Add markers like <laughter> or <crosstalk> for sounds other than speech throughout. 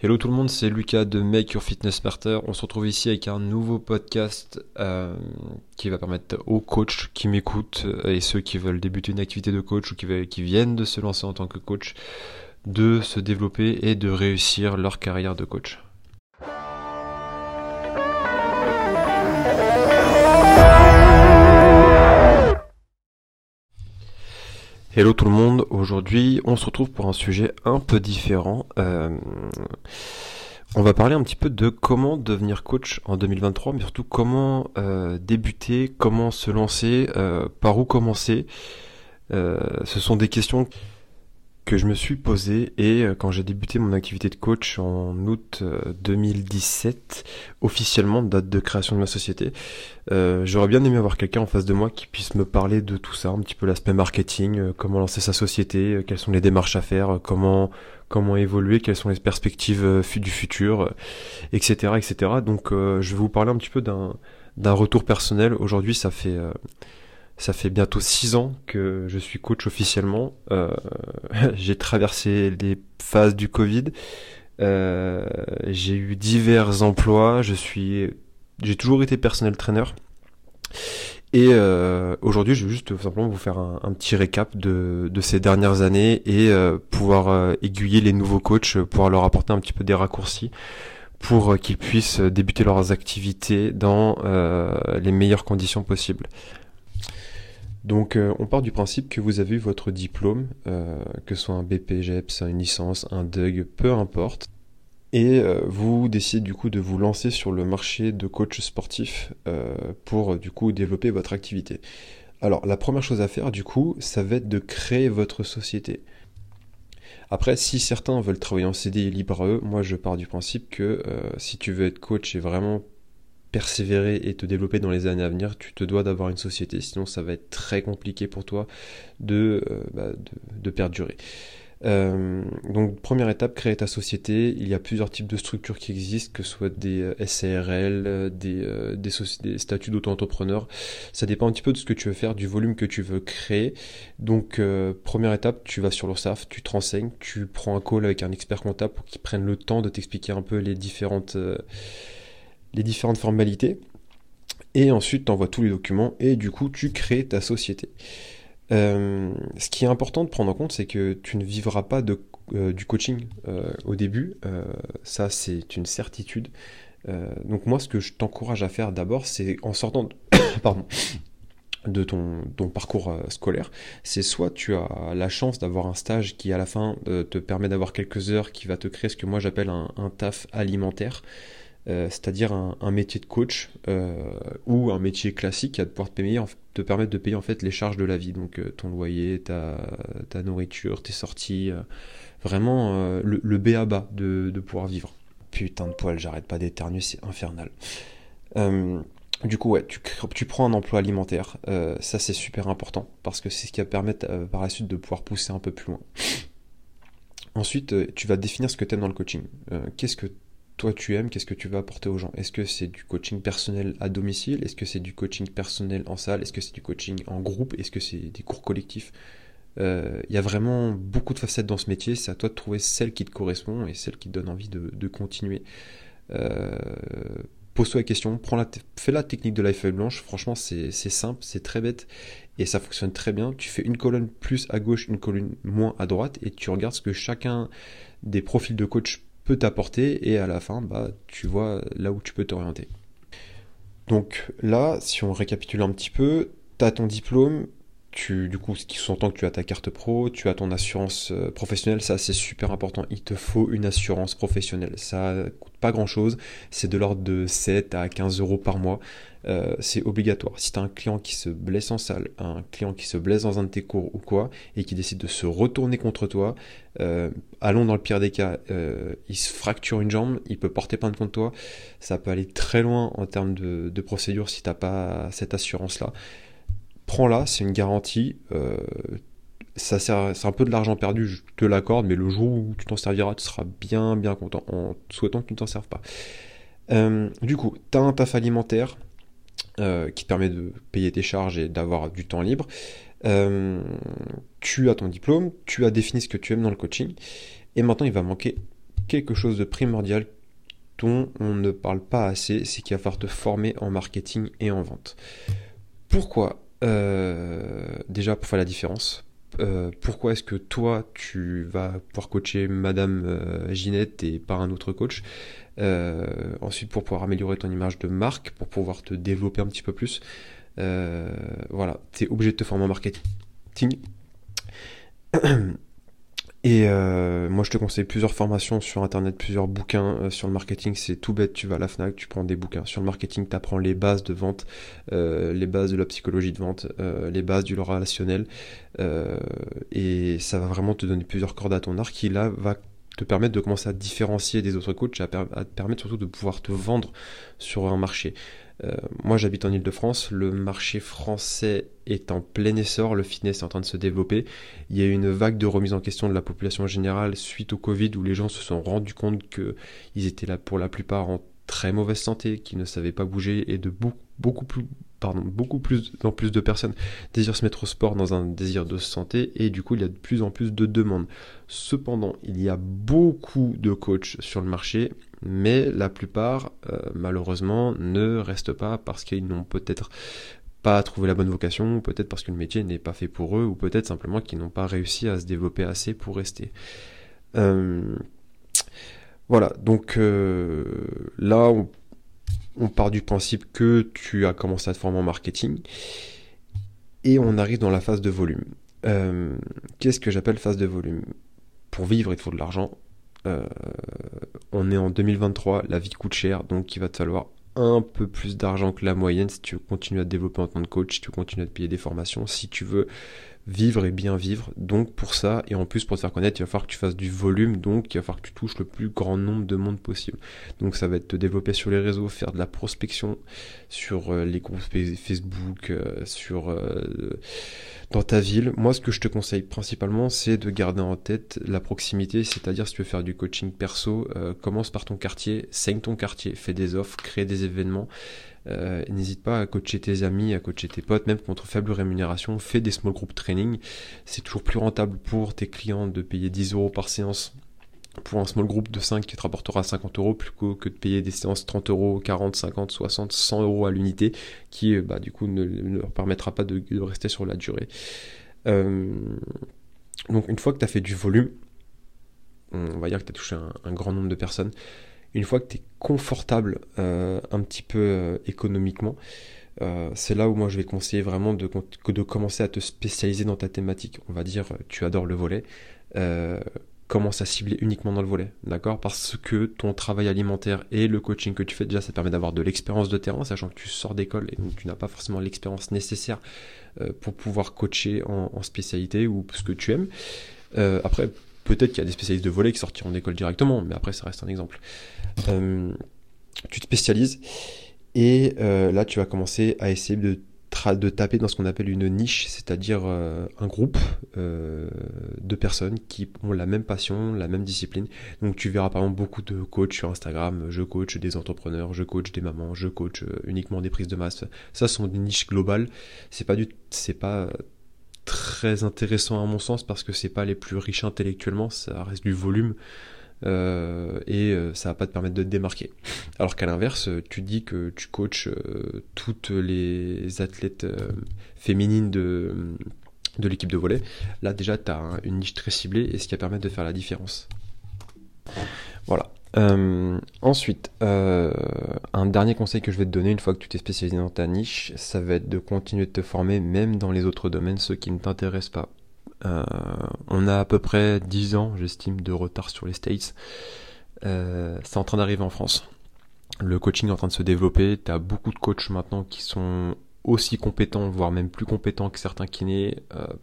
Hello tout le monde, c'est Lucas de Make Your Fitness Smarter. On se retrouve ici avec un nouveau podcast euh, qui va permettre aux coachs qui m'écoutent et ceux qui veulent débuter une activité de coach ou qui, qui viennent de se lancer en tant que coach de se développer et de réussir leur carrière de coach. Hello tout le monde, aujourd'hui on se retrouve pour un sujet un peu différent. Euh, on va parler un petit peu de comment devenir coach en 2023, mais surtout comment euh, débuter, comment se lancer, euh, par où commencer. ce sont des questions que je me suis posé et euh, quand j'ai débuté mon activité de coach en août 2017, euh, officiellement date de création de ma société, euh, j'aurais bien aimé avoir quelqu'un en face de moi qui puisse me parler de tout ça, un petit peu l'aspect marketing, comment lancer sa société, quelles sont les démarches à faire, comment comment évoluer, quelles sont les perspectives du futur, etc., etc. Donc je vais vous parler un petit peu d'un d'un retour personnel. Aujourd'hui, ça fait ça fait bientôt six ans que je suis coach officiellement. Euh, <laughs> j'ai traversé les phases du Covid. Euh, j'ai eu divers emplois. Je suis, j'ai toujours été personnel trainer. Et euh, aujourd'hui, je vais juste simplement vous faire un, petit récap de, de, ces dernières années et pouvoir aiguiller les nouveaux coachs, pouvoir leur apporter un petit peu des raccourcis pour qu'ils puissent débuter leurs activités dans les meilleures conditions possibles. Donc euh, on part du principe que vous avez eu votre diplôme, euh, que ce soit un BPGEPS, une licence, un DUG, peu importe. Et euh, vous décidez du coup de vous lancer sur le marché de coach sportif pour du coup développer votre activité. Alors la première chose à faire du coup, ça va être de créer votre société. Après, si certains veulent travailler en CDI libre à eux, moi je pars du principe que si tu veux être coach et vraiment persévérer et te développer dans les années à venir, tu te dois d'avoir une société, sinon ça va être très compliqué pour toi de, euh, bah, de, perdurer. Euh, donc première étape, créer ta société. Il y a plusieurs types de structures qui existent, que ce soit des euh, SARL, des, des, statuts d'auto-entrepreneur. Ça dépend un petit peu de ce que tu veux faire, du volume que tu veux créer. Donc première étape, tu vas sur l'URSSAF, tu te renseignes, tu prends un call avec un expert comptable pour qu'il prenne le temps de t'expliquer un peu les différentes les différentes formalités. Et ensuite, tu tous les documents et du coup, tu crées ta société. Euh, ce qui est important de prendre en compte, c'est que tu ne vivras pas de, euh, du coaching euh, au début. ça, c'est une certitude. donc moi, ce que je t'encourage à faire d'abord, c'est en sortant de, <coughs> ton, parcours scolaire, c'est soit tu as la chance d'avoir un stage qui à la fin te permet d'avoir quelques heures, qui va te créer ce que moi j'appelle un taf alimentaire. Euh, c'est-à-dire un, métier de coach euh, ou un métier classique qui va pouvoir te, payer, permettre de payer en fait les charges de la vie, donc euh, ton loyer, ta, nourriture, tes sorties, vraiment le, B à de, pouvoir vivre. Putain de poil, j'arrête pas d'éternuer, c'est infernal. du coup, tu, prends un emploi alimentaire, ça c'est super important parce que c'est ce qui va permettre par la suite de pouvoir pousser un peu plus loin. Ensuite, tu vas définir ce que tu aimes dans le coaching. Qu'est-ce que toi tu aimes, qu'est-ce que tu vas apporter aux gens? Est-ce que c'est du coaching personnel à domicile? Est-ce que c'est du coaching personnel en salle? Est-ce que c'est du coaching en groupe? Est-ce que c'est des cours collectifs? Euh, Il y a vraiment beaucoup de facettes dans ce métier, c'est à toi de trouver celle qui te correspond et celle qui te donne envie de, continuer. Euh, pose-toi la question, fais la technique de la feuille blanche, franchement c'est simple, c'est très bête et ça fonctionne très bien. Tu fais une colonne plus à gauche, une colonne moins à droite et tu regardes ce que chacun des profils de coach t'apporter et à la fin, bah, tu vois là où tu peux t'orienter. Donc là, si on récapitule un petit peu, tu as ton diplôme, tu, du coup, ce qui sous-entend que tu as ta carte pro, tu as ton assurance euh, professionnelle, ça c'est super important. Il te faut une assurance professionnelle. Ça coûte pas grand chose, c'est de l'ordre de 7 à 15 euros par mois. Euh, c'est obligatoire. Si tu as un client qui se blesse en salle, un client qui se blesse dans un de tes cours ou quoi, et qui décide de se retourner contre toi, euh, allons dans le pire des cas, euh, il se fracture une jambe, il peut porter plainte contre toi, ça peut aller très loin en termes de, de procédure si tu n'as pas cette assurance-là. Prends-la, c'est une garantie. sert, c'est un peu de l'argent perdu, je te l'accorde, mais le jour où tu t'en serviras, tu seras bien bien content en souhaitant que tu ne t'en serves pas. du coup, tu as un taf alimentaire, euh, qui te permet de payer tes charges et d'avoir du temps libre. Euh, tu as ton diplôme, tu as défini ce que tu aimes dans le coaching, et maintenant il va manquer quelque chose de primordial dont on ne parle pas assez, c'est qu'il va falloir te former en marketing et en vente. Pourquoi euh, Déjà pour faire la différence. Euh, pourquoi est-ce que toi tu vas pouvoir coacher Madame euh, Ginette et pas un autre coach? Ensuite pour pouvoir améliorer ton image de marque, pour pouvoir te développer un petit peu plus. voilà, tu es obligé de te former en marketing. <clears throat> Et euh, moi, je te conseille plusieurs formations sur Internet, plusieurs bouquins euh, sur le marketing. C'est tout bête, tu vas à la FNAC, tu prends des bouquins. Sur le marketing, tu apprends les bases de vente, euh, les bases de la psychologie de vente, les bases du relationnel. et ça va vraiment te donner plusieurs cordes à ton arc qui, là, va te permettre de commencer à différencier des autres coachs, à, à te permettre surtout de pouvoir te vendre sur un marché. Euh, moi, j'habite en Ile-de-France. Le marché français est en plein essor. Le fitness est en train de se développer. Il y a eu une vague de remise en question de la population générale suite au Covid où les gens se sont rendus compte qu'ils étaient là pour la plupart en très mauvaise santé, qu'ils ne savaient pas bouger et de beaucoup, beaucoup plus pardon, beaucoup plus en plus de personnes désirent se mettre au sport dans un désir de santé et du coup il y a de plus en plus de demandes. Cependant, il y a beaucoup de coachs sur le marché, mais la plupart euh, malheureusement ne restent pas parce qu'ils n'ont peut-être pas trouvé la bonne vocation, peut-être parce que le métier n'est pas fait pour eux, ou peut-être simplement qu'ils n'ont pas réussi à se développer assez pour rester. Euh, voilà, donc euh, là on on part du principe que tu as commencé à te former en marketing et on arrive dans la phase de volume. Euh, qu'est-ce que j'appelle phase de volume? Pour vivre, il faut de l'argent. Euh, on est en 2023, la vie coûte cher, donc il va te falloir un peu plus d'argent que la moyenne si tu veux continuer à te développer en tant que coach, si tu veux continuer à te payer des formations, si tu veux vivre et bien vivre. Donc pour ça, et en plus pour te faire connaître, il va falloir que tu fasses du volume, donc il va falloir que tu touches le plus grand nombre de monde possible. Donc ça va être te développer sur les réseaux, faire de la prospection sur euh, les groupes Facebook, euh, sur euh, dans ta ville. Moi ce que je te conseille principalement c'est de garder en tête la proximité, c'est-à-dire si tu veux faire du coaching perso, commence par ton quartier, saigne ton quartier, fais des offres, crée des événements. Euh, n'hésite pas à coacher tes amis, à coacher tes potes, même contre faible rémunération. Fais des small group training. C'est toujours plus rentable pour tes clients de payer 10 euros par séance pour un small group de 5 qui te rapportera 50 euros plutôt que de payer des séances 30 euros, 40, 50, 60, 100 euros à l'unité qui euh, bah, du coup ne, leur permettra pas de, rester sur la durée. Euh, donc une fois que tu as fait du volume, on va dire que tu as touché un, grand nombre de personnes, une fois que tu es confortable euh, un petit peu euh, économiquement, euh, c'est là où moi je vais conseiller vraiment de, de commencer à te spécialiser dans ta thématique. On va dire, tu adores le volet, commence à cibler uniquement dans le volet, d'accord? Parce que ton travail alimentaire et le coaching que tu fais, déjà, ça te permet d'avoir de l'expérience de terrain, sachant que tu sors d'école et donc tu n'as pas forcément l'expérience nécessaire pour pouvoir coacher en, en, spécialité ou ce que tu aimes. après, Peut-être qu'il y a des spécialistes de volet qui sortiront d'école directement, mais après ça reste un exemple. Euh, tu te spécialises et euh, là tu vas commencer à essayer de, taper dans ce qu'on appelle une niche, c'est-à-dire euh, un groupe de personnes qui ont la même passion, la même discipline. Donc tu verras par exemple beaucoup de coachs sur Instagram, je coach des entrepreneurs, je coach des mamans, je coach uniquement des prises de masse. Ça sont des niches globales. C'est pas du, c'est pas très intéressant à mon sens parce que c'est pas les plus riches intellectuellement, ça reste du volume euh, et euh, ça va pas te permettre de te démarquer. Alors qu'à l'inverse, tu dis que tu coaches euh, toutes les athlètes féminines de, l'équipe de volet, là déjà tu as une niche très ciblée et ce qui va permettre de faire la différence. Voilà. Euh, ensuite, euh, un dernier conseil que je vais te donner une fois que tu t'es spécialisé dans ta niche, ça va être de continuer de te former même dans les autres domaines, ceux qui ne t'intéressent pas. Euh, on a à peu près 10 ans, j'estime, de retard sur les States. c'est en train d'arriver en France. Le coaching est en train de se développer. Tu as beaucoup de coachs maintenant qui sont aussi compétents, voire même plus compétents que certains kinés.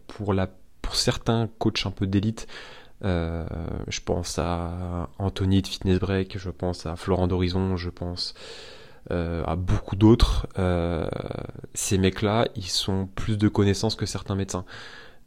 pour, la, pour certains coachs un peu d'élite, euh, je pense à Anthony de Fitness Break, je pense à Florent d'Horizon, je pense euh, à beaucoup d'autres. Euh, ces mecs-là, ils sont plus de connaissances que certains médecins.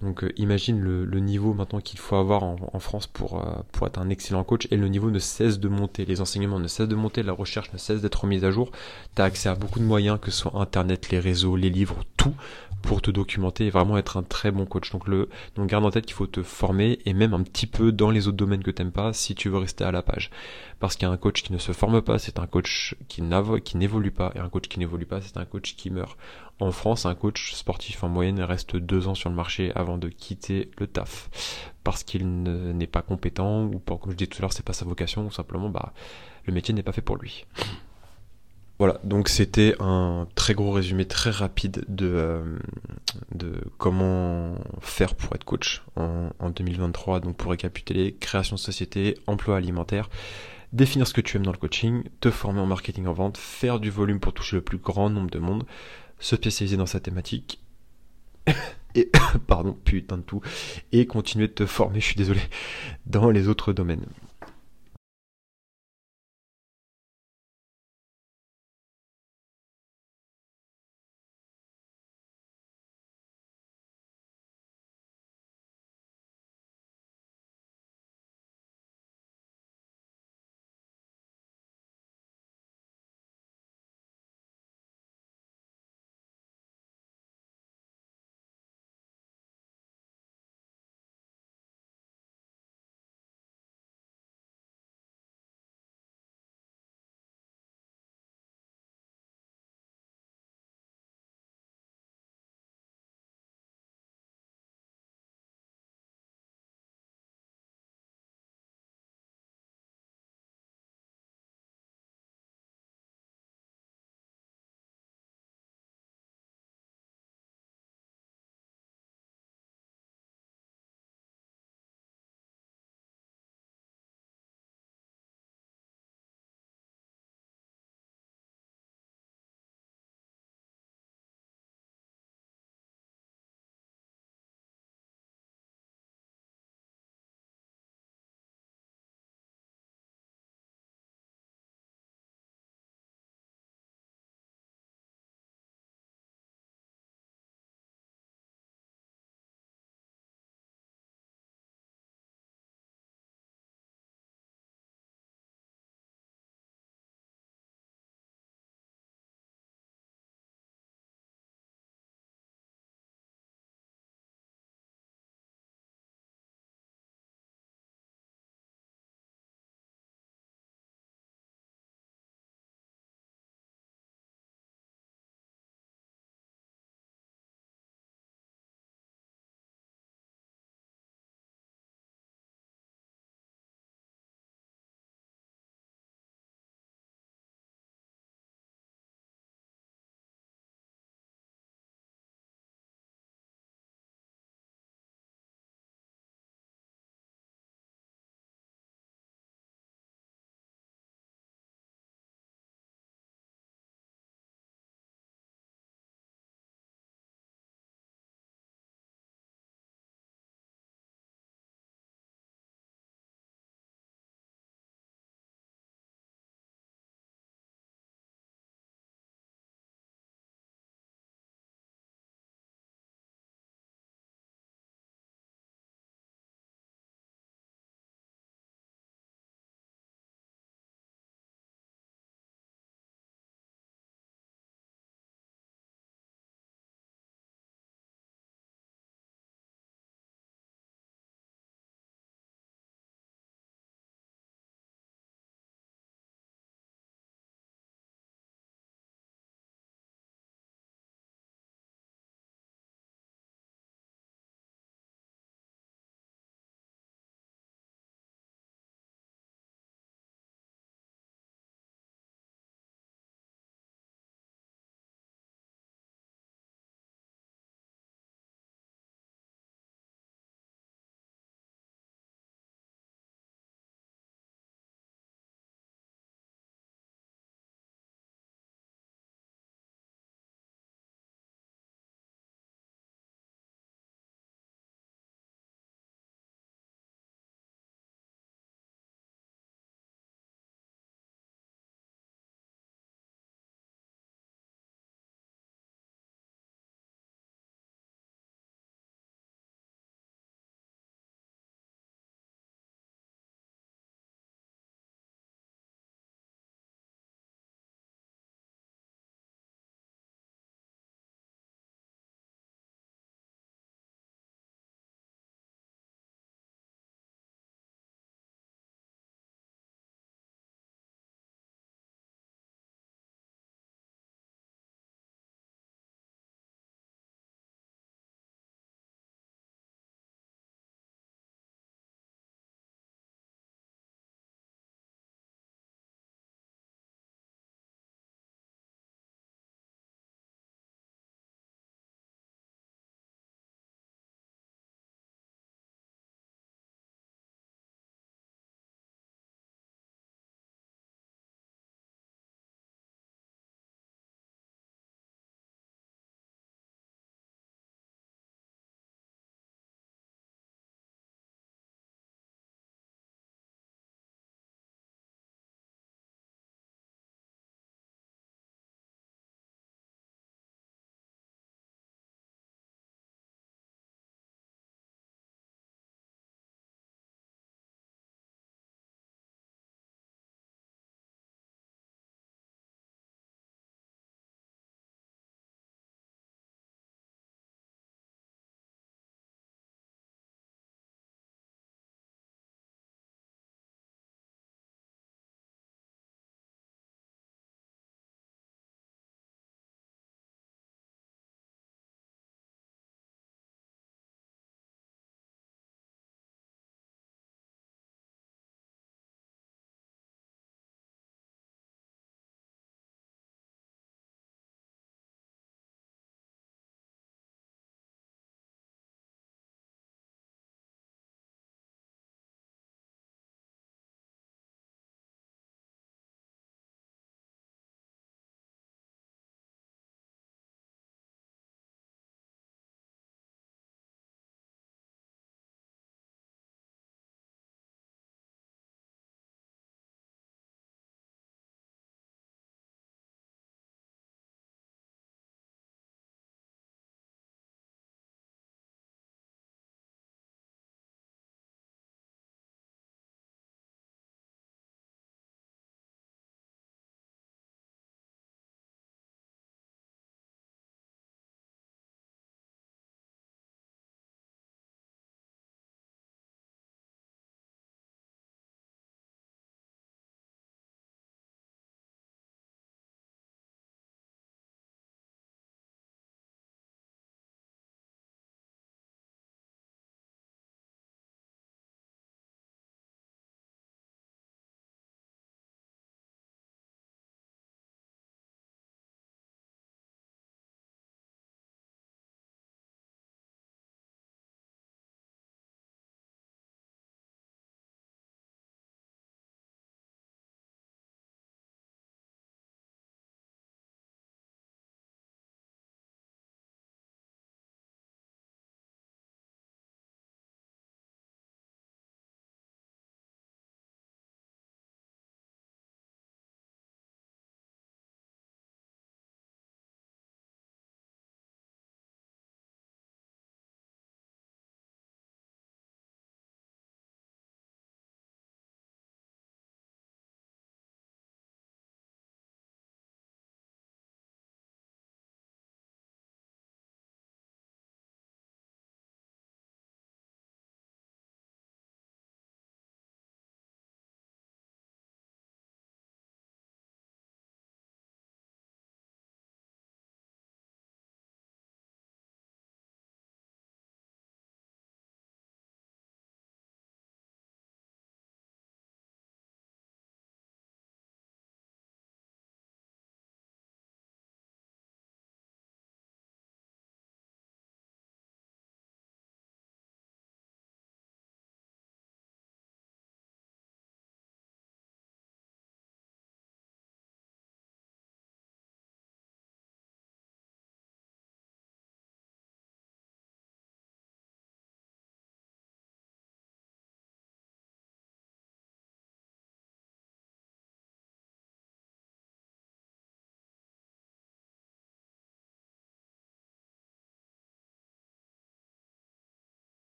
Donc euh, imagine le, niveau maintenant qu'il faut avoir en, France pour, euh, pour être un excellent coach et le niveau ne cesse de monter, les enseignements ne cessent de monter, la recherche ne cesse d'être mise à jour, tu as accès à beaucoup de moyens que ce soit internet, les réseaux, les livres, tout pour te documenter et vraiment être un très bon coach. Donc, le, donc garde en tête qu'il faut te former et même un petit peu dans les autres domaines que t'aimes pas si tu veux rester à la page. Parce qu'un coach qui ne se forme pas, c'est un coach qui n'évolue pas et un coach qui n'évolue pas, c'est un coach qui meurt. En France, un coach sportif en moyenne reste deux ans sur le marché avant de quitter le taf. Parce qu'il n'est pas compétent ou comme je disais tout à l'heure, c'est pas sa vocation ou simplement bah, le métier n'est pas fait pour lui. Voilà, donc c'était un très gros résumé très rapide de, euh, de comment faire pour être coach en, en 2023. Donc pour récapituler, création de société, emploi alimentaire, définir ce que tu aimes dans le coaching, te former en marketing en vente, faire du volume pour toucher le plus grand nombre de monde, se spécialiser dans sa thématique, <coughs> et, <coughs> pardon, putain de tout, et continuer de te former, je suis désolé, dans les autres domaines.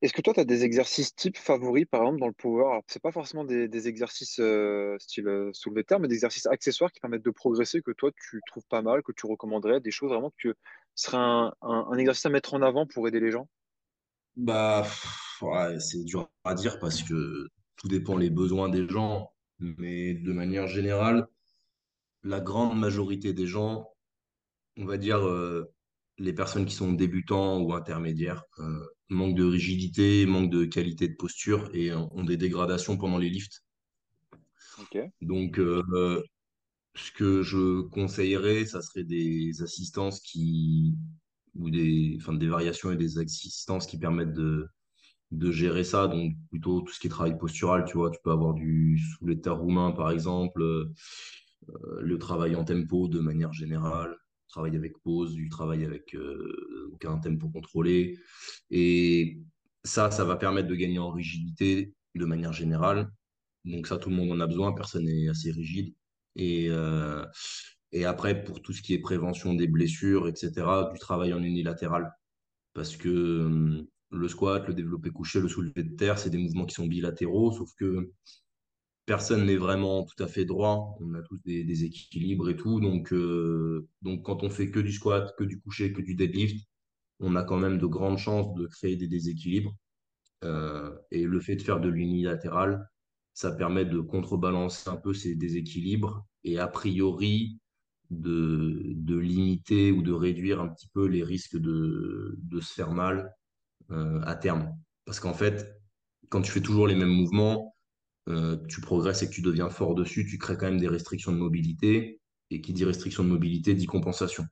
Est-ce que toi, tu as des exercices types favoris, par exemple, dans le power? Alors, c'est pas forcément des, des exercices euh, style euh, soulevé de terre, mais des exercices accessoires qui permettent de progresser, que toi, tu trouves pas mal, que tu recommanderais, des choses vraiment que serait un, exercice à mettre en avant pour aider les gens? Bah, c'est dur à dire parce que tout dépend les besoins des gens. Mais de manière générale, la grande majorité des gens, on va dire euh, les personnes qui sont débutants ou intermédiaires, manquent de rigidité, manquent de qualité de posture et euh, ont des dégradations pendant les lifts. Donc, euh, ce que je conseillerais, ça serait des assistances qui, ou des, enfin, des variations et des assistances qui permettent de, de gérer ça. Donc, plutôt tout ce qui est travail postural, tu vois, tu peux avoir du terre roumain, par exemple, euh, le travail en tempo de manière générale, travail avec pause, du travail avec euh, aucun tempo contrôlé. Et ça, ça va permettre de gagner en rigidité de manière générale. Donc ça, tout le monde en a besoin, personne n'est assez rigide. Et, euh, et après, pour tout ce qui est prévention des blessures, etc., du travail en unilatéral. Parce que euh, le squat, le développé couché, le soulevé de terre, c'est des mouvements qui sont bilatéraux, sauf que personne n'est vraiment tout à fait droit. On a tous des, des équilibres et tout. Donc, euh, donc quand on fait que du squat, que du couché, que du deadlift, on a quand même de grandes chances de créer des déséquilibres. Euh, et le fait de faire de l'unilatéral, ça permet de contrebalancer un peu ces déséquilibres et a priori de, de limiter ou de réduire un petit peu les risques de, de se faire mal euh, à terme. Parce qu'en fait, quand tu fais toujours les mêmes mouvements, euh, tu progresses et que tu deviens fort dessus, tu crées quand même des restrictions de mobilité. Et qui dit restriction de mobilité dit compensation.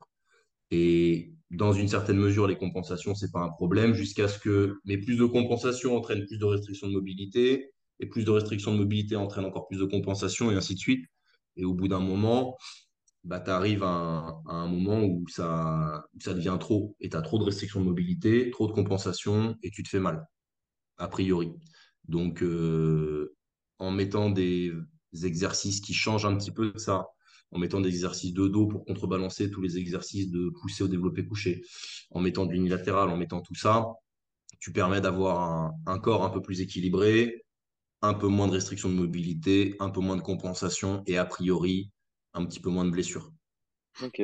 Et dans une certaine mesure, les compensations, c'est pas un problème jusqu'à ce que, mais plus de compensation entraîne plus de restrictions de mobilité et plus de restrictions de mobilité entraîne encore plus de compensation et ainsi de suite. Et au bout d'un moment, bah, tu arrives à un, moment où ça, ça devient trop et tu as trop de restrictions de mobilité, trop de compensation et tu te fais mal a priori. Donc, euh, en mettant des exercices qui changent un petit peu de ça, en mettant des exercices de dos pour contrebalancer tous les exercices de pousser au développé couché, en mettant de l'unilatéral, en mettant tout ça, tu permets d'avoir un, corps un peu plus équilibré, un peu moins de restrictions de mobilité, un peu moins de compensation et a priori un petit peu moins de blessures. ok.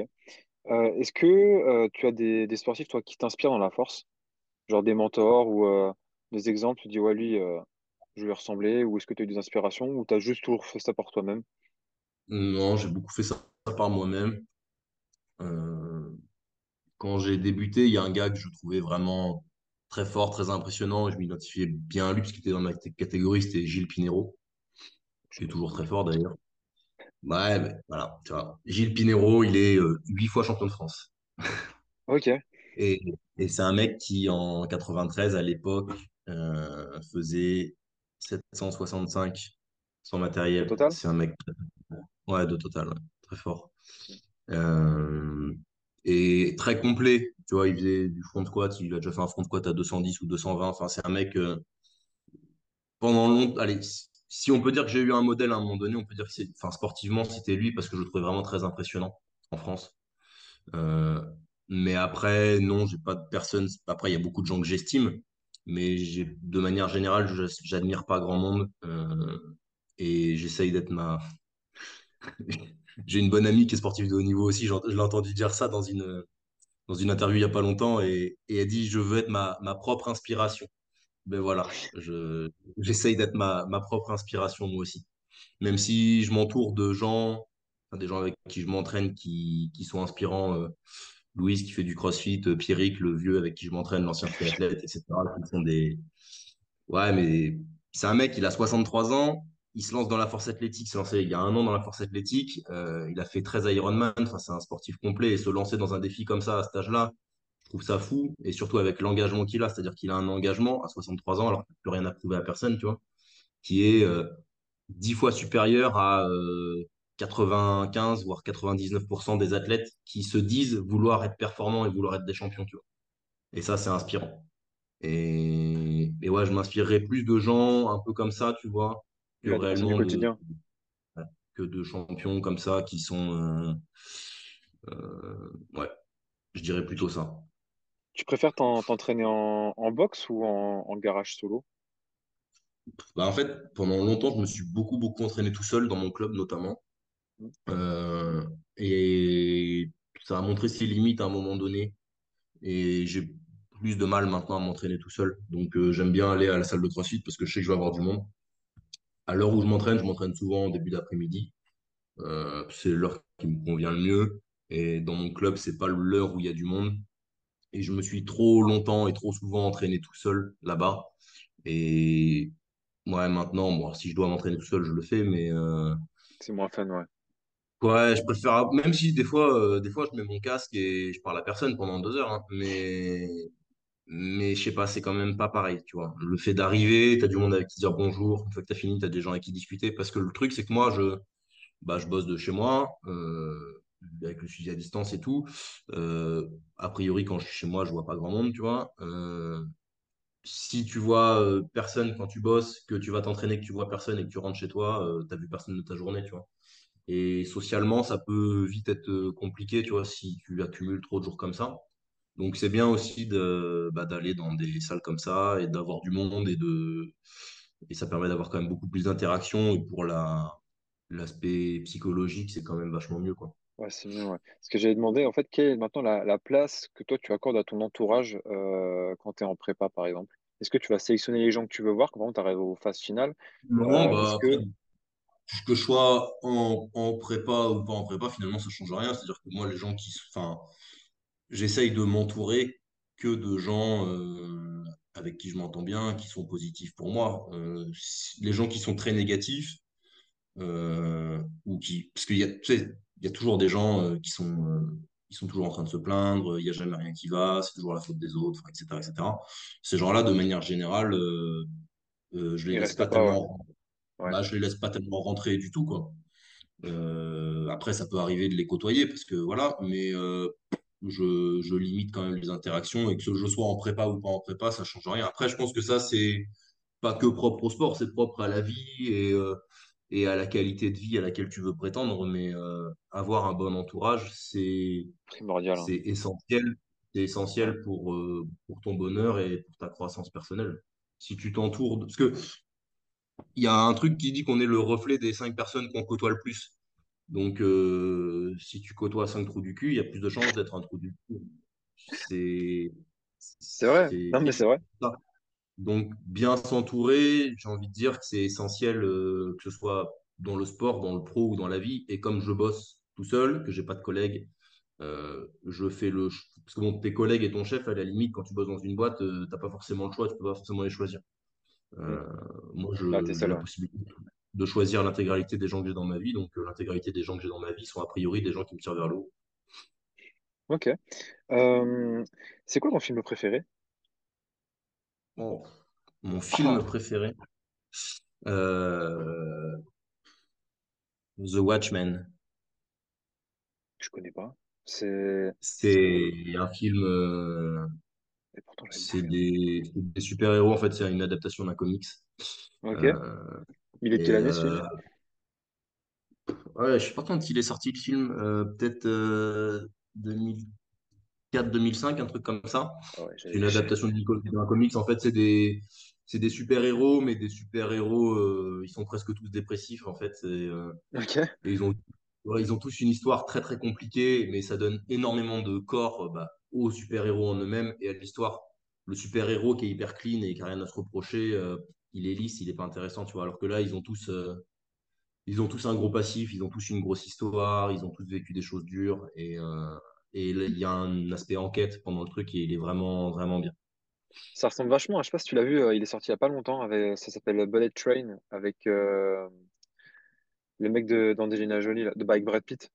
Euh, est-ce que euh, tu as des, sportifs, toi, qui t'inspirent dans la force? Genre des mentors ou euh, des exemples, tu dis, ouais, lui, je vais lui ressembler, ou est-ce que tu as eu des inspirations, ou tu as juste toujours fait ça par toi-même? Non, j'ai beaucoup fait ça par moi-même. Euh, Quand j'ai débuté, il y a un gars que je trouvais vraiment très fort, très impressionnant. Je m'identifiais bien à lui parce qu'il était dans ma catégorie, c'était Gilles Pinero, Je qui est toujours très fort d'ailleurs. Ouais, mais voilà, tu vois. Gilles Pinero, il est euh, huit fois champion de France. Ok, Et, et c'est un mec qui, en 93, à l'époque, euh, faisait 765 sans matériel. total? C'est un mec, ouais, de total, ouais, très fort. Euh, et très complet. Tu vois, il faisait du front squat, il a déjà fait un front squat à 210 ou 220. Enfin, c'est un mec, euh, pendant longtemps, allez, si on peut dire que j'ai eu un modèle à un moment donné, on peut dire que c'est, enfin, sportivement, c'était lui parce que je le trouvais vraiment très impressionnant en France. Euh, mais après, non, j'ai pas de personne. Après, il y a beaucoup de gens que j'estime, mais de manière générale, j'admire pas grand monde. Euh, et j'essaye d'être ma. <laughs> J'ai une bonne amie qui est sportive de haut niveau aussi. Je l'ai entendu dire ça dans une, dans une interview il y a pas longtemps et, elle dit, je veux être ma, ma propre inspiration. Ben voilà, je, j'essaye d'être ma, ma propre inspiration moi aussi. Même si je m'entoure de gens, des gens avec qui je m'entraîne qui, qui sont inspirants. euh, Louise qui fait du crossfit, euh, Pierrick, le vieux avec qui je m'entraîne, l'ancien triathlète, etc. des... Ouais, mais c'est un mec, il a 63 ans, il se lance dans la force athlétique, il s'est lancé il y a un an dans la force athlétique, euh, il a fait 13 Ironman, enfin, c'est un sportif complet, et se lancer dans un défi comme ça à cet âge-là, je trouve ça fou, et surtout avec l'engagement qu'il a, c'est-à-dire qu'il a un engagement à 63 ans, alors qu'il n'a plus rien à prouver à personne, tu vois, qui est euh, 10 fois supérieur à euh, 95 voire 99% des athlètes qui se disent vouloir être performants et vouloir être des champions, tu vois. Et ça, c'est inspirant. Et, et ouais, je m'inspirerais plus de gens un peu comme ça, tu vois, que Ouais, réellement de quotidien. que de champions comme ça qui sont euh, euh, ouais, je dirais plutôt ça. Tu préfères t'en- t'entraîner en, en boxe ou en, en garage solo? Bah, en fait, pendant longtemps, je me suis beaucoup, beaucoup entraîné tout seul dans mon club notamment. Euh, et ça a montré ses limites à un moment donné. Et j'ai plus de mal maintenant à m'entraîner tout seul. Donc euh, j'aime bien aller à la salle de CrossFit parce que je sais que je vais avoir du monde. À l'heure où je m'entraîne, je m'entraîne souvent en début d'après-midi. Euh, c'est l'heure qui me convient le mieux. Et dans mon club, c'est pas l'heure où il y a du monde. Et je me suis trop longtemps et trop souvent entraîné tout seul là-bas. Et ouais, maintenant, si je dois m'entraîner tout seul, je le fais. Mais C'est moins fun, ouais. Ouais, je préfère, même si des fois, euh, des fois, je mets mon casque et je parle à personne pendant deux heures. hein. mais Mais je sais pas, c'est quand même pas pareil, tu vois. Le fait d'arriver, t'as du monde avec qui dire bonjour. Une fois que t'as fini, t'as des gens avec qui discuter. Parce que le truc, c'est que moi, je, bah, je bosse de chez moi, euh, avec le suivi à distance et tout. Euh, a priori, quand je suis chez moi, je vois pas grand monde, tu vois. Si tu vois personne quand tu bosses, que tu vas t'entraîner, que tu vois personne et que tu rentres chez toi, euh, t'as vu personne de ta journée, tu vois. Et socialement, ça peut vite être euh, compliqué, tu vois, si tu accumules trop de jours comme ça. Donc c'est bien aussi de, bah, d'aller dans des salles comme ça et d'avoir du monde et de et ça permet d'avoir quand même beaucoup plus d'interactions et pour la l'aspect psychologique, c'est quand même vachement mieux quoi. Ouais, c'est mieux, ouais. Ce que j'avais demandé, en fait, quelle est maintenant la, la place que toi tu accordes à ton entourage euh, quand tu es en prépa, par exemple? Est-ce que tu vas sélectionner les gens que tu veux voir quand tu arrives aux phases finales? Non, Euh, bah que. Que je sois en, en prépa ou pas en prépa, finalement ça change rien. C'est-à-dire que moi les gens qui enfin j'essaye de m'entourer que de gens euh, avec qui je m'entends bien, qui sont positifs pour moi. Euh, les gens qui sont très négatifs, euh, ou qui, parce qu'il y a, tu sais, y a toujours des gens qui sont, qui sont toujours en train de se plaindre, il n'y a jamais rien qui va, c'est toujours la faute des autres, etc., etc. Ces gens-là, de manière générale, je les laisse pas tellement, Ouais. Bah, je les laisse pas tellement rentrer du tout, quoi. Euh, après, ça peut arriver de les côtoyer parce que voilà, mais euh, je, je limite quand même les interactions et que je sois en prépa ou pas en prépa, ça change rien. Après, je pense que ça, c'est pas que propre au sport, c'est propre à la vie et, euh, et à la qualité de vie à laquelle tu veux prétendre. Mais euh, avoir un bon entourage, c'est, Primordial, hein. c'est essentiel. C'est Ouais. essentiel pour, euh, pour ton bonheur et pour ta croissance personnelle. Si tu t'entoures de... Parce que il y a un truc qui dit qu'on est le reflet des cinq personnes qu'on côtoie le plus. Donc, euh, si tu côtoies cinq trous du cul, il y a plus de chances d'être un trou du cul. C'est C'est vrai. c'est Non, mais c'est vrai. ça. Donc, bien s'entourer, j'ai envie de dire que c'est essentiel, euh, que ce soit dans le sport, dans le pro ou dans la vie. Et comme je bosse tout seul, que j'ai pas de collègues, euh, je fais le. Parce que bon, tes collègues et ton chef, à la limite, quand tu bosses dans une boîte, euh, t'as pas forcément le choix, tu peux pas forcément les choisir. Mm. Euh, moi, j'ai seul, la possibilité de choisir l'intégralité des gens que j'ai dans ma vie. Donc, euh, l'intégralité des gens que j'ai dans ma vie sont a priori des gens qui me tirent vers le haut. Ok. Euh, c'est quoi ton film préféré? Oh, mon film Ah, préféré, euh, The Watchmen. je connais pas. C'est. C'est un film, euh, c'est des, des super-héros. En fait, c'est une adaptation d'un comics. Ok. Euh, Il est de quelle année ce film? euh, ouais, je sais pas quand il est sorti le film, euh, peut-être euh, 2004-2005, un truc comme ça. Ah ouais, C'est une adaptation d'un comics. En fait, c'est des, c'est des super-héros, mais des super-héros, euh, ils sont presque tous dépressifs, en fait. Et ils ont, ouais, ils ont tous une histoire très très compliquée, mais ça donne énormément de corps bah, aux super-héros en eux-mêmes et à l'histoire. Le super-héros qui est hyper clean et qui n'a rien à se reprocher, euh, il est lisse, il n'est pas intéressant, tu vois. Alors que là, ils ont tous, euh, ils ont tous un gros passif, ils ont tous une grosse histoire, ils ont tous vécu des choses dures et, euh, il y a un aspect enquête pendant le truc et il est vraiment vraiment bien. Ça ressemble vachement. Je sais pas si tu l'as vu. il est sorti il y a pas longtemps. Avec, ça s'appelle Bullet Train avec le mec de d'Angelina Jolie, de avec Brad Pitt.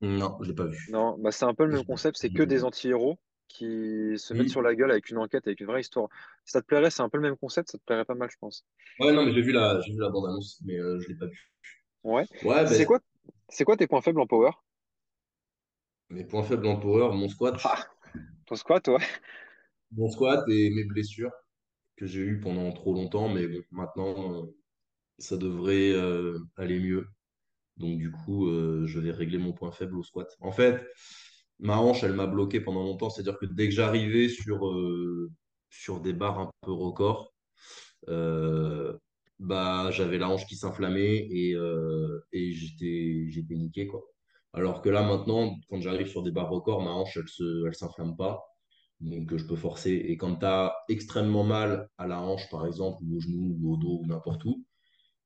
Non, je l'ai pas vu. Non, bah c'est un peu le même concept. C'est que des anti-héros qui se mettent sur la gueule avec une enquête, avec une vraie histoire. Si ça te plairait, c'est un peu le même concept. Ça te plairait pas mal, je pense. Ouais, non, mais j'ai vu la, j'ai vu la bande-annonce, mais euh, je l'ai pas vu. Ouais. Ouais, C'est ben, quoi, c'est quoi tes points faibles en power? mes points faibles en power, mon squat. Ah, ton squat, ouais. Mon squat et mes blessures que j'ai eues pendant trop longtemps, mais bon, maintenant, euh, ça devrait euh, aller mieux. Donc, du coup, euh, je vais régler mon point faible au squat. En fait, ma hanche, elle m'a bloqué pendant longtemps. C'est-à-dire que dès que j'arrivais sur, euh, des barres un peu records, euh, bah, j'avais la hanche qui s'inflammait et, et j'étais, niqué. Alors que là, maintenant, quand j'arrive sur des barres records, ma hanche, elle elle s'inflamme pas. Donc, je peux forcer. Et quand tu as extrêmement mal à la hanche, par exemple, ou au genou, ou au dos, ou n'importe où,